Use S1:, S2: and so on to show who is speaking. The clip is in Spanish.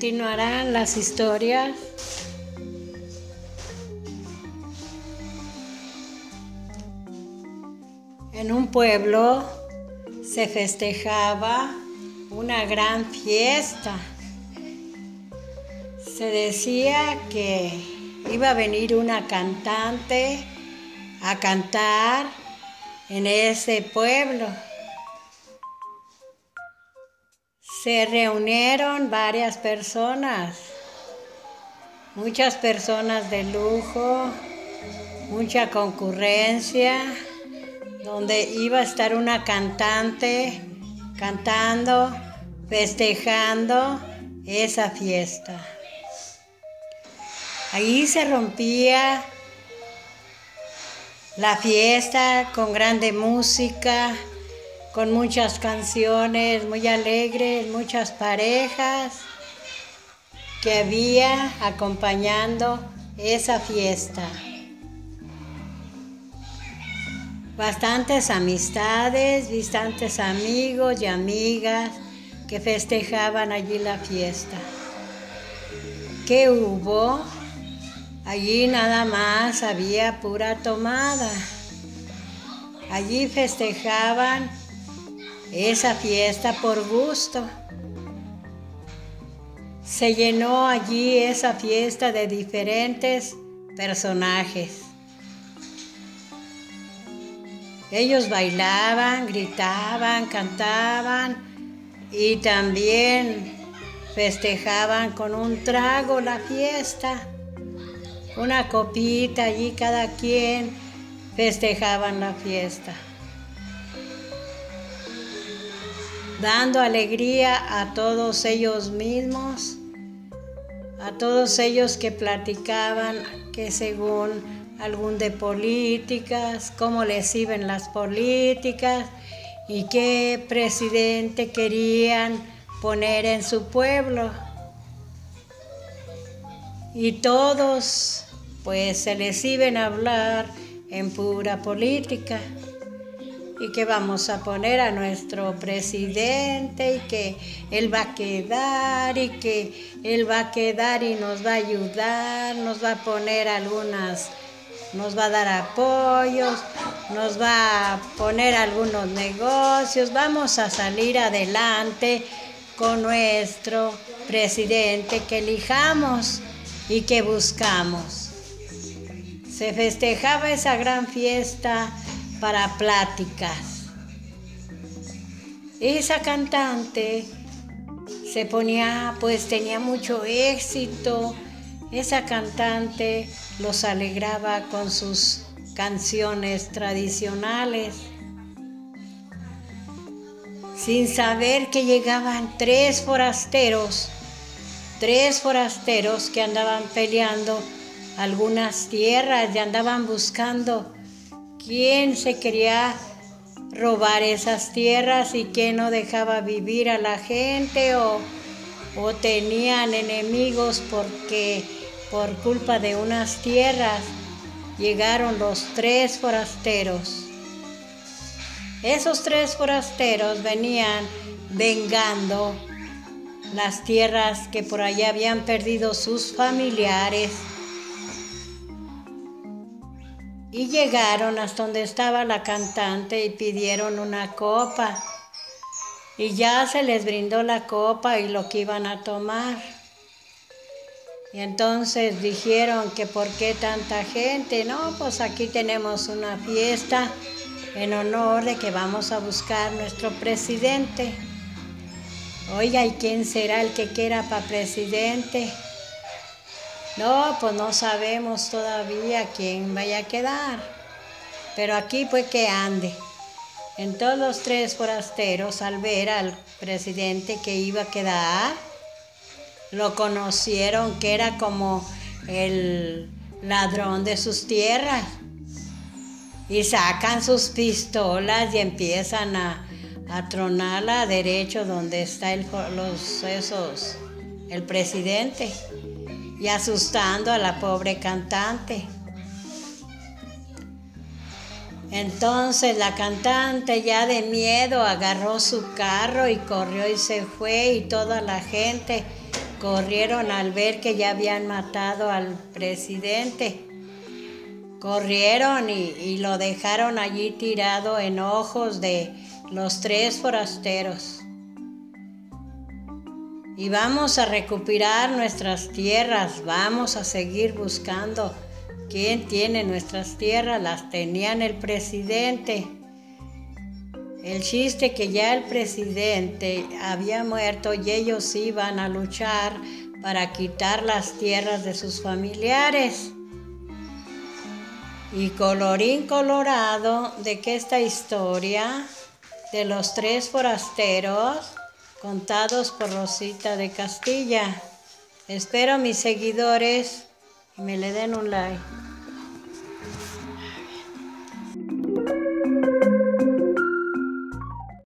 S1: Continuarán las historias. En un pueblo se festejaba una gran fiesta. Se decía que iba a venir una cantante a cantar en ese pueblo. Se reunieron varias personas, muchas personas de lujo, mucha concurrencia, donde iba a estar una cantante cantando, festejando esa fiesta. Ahí se rompía la fiesta con grande música, con muchas canciones muy alegres, muchas parejas que había acompañando esa fiesta. Bastantes amistades, bastantes amigos y amigas que festejaban allí la fiesta. ¿Qué hubo? Allí nada más había pura tomada. Allí festejaban esa fiesta por gusto. Se llenó allí esa fiesta de diferentes personajes. Ellos bailaban, gritaban, cantaban y también festejaban con un trago la fiesta una copita allí cada quien festejaban la fiesta. Dando alegría a todos ellos mismos, a todos ellos que platicaban que según algún de políticas, cómo les iban las políticas y qué presidente querían poner en su pueblo. Y todos pues se les iban a hablar en pura política y que vamos a poner a nuestro presidente y que él va a quedar y que él va a quedar y nos va a ayudar, nos va a poner algunas, nos va a dar apoyos, nos va a poner algunos negocios, vamos a salir adelante con nuestro presidente que elijamos y que buscamos. Se festejaba esa gran fiesta para pláticas. Esa cantante se ponía, pues tenía mucho éxito. Esa cantante los alegraba con sus canciones tradicionales. Sin saber que llegaban tres forasteros, tres forasteros que andaban peleando algunas tierras y andaban buscando quién se quería robar esas tierras y quién no dejaba vivir a la gente o, o tenían enemigos porque por culpa de unas tierras llegaron los tres forasteros. Esos tres forasteros venían vengando las tierras que por allá habían perdido sus familiares y llegaron hasta donde estaba la cantante y pidieron una copa. Y ya se les brindó la copa y lo que iban a tomar. Y entonces dijeron que por qué tanta gente. No, pues aquí tenemos una fiesta en honor de que vamos a buscar nuestro presidente. Oiga, ¿y quién será el que quiera para presidente? No, pues no sabemos todavía quién vaya a quedar. Pero aquí pues que ande. En todos los tres forasteros, al ver al presidente que iba a quedar, lo conocieron que era como el ladrón de sus tierras. Y sacan sus pistolas y empiezan a, a tronarla derecho donde está el, los, esos, el presidente y asustando a la pobre cantante. Entonces la cantante ya de miedo agarró su carro y corrió y se fue y toda la gente corrieron al ver que ya habían matado al presidente. Corrieron y, lo dejaron allí tirado en ojos de los tres forasteros. Y vamos a recuperar nuestras tierras, vamos a seguir buscando quién tiene nuestras tierras, las tenían el presidente. El chiste que ya el presidente había muerto y ellos iban a luchar para quitar las tierras de sus familiares. Y colorín colorado de que esta historia de los tres forasteros contados por Rosita de Castilla. Espero a mis seguidores y me le den un like.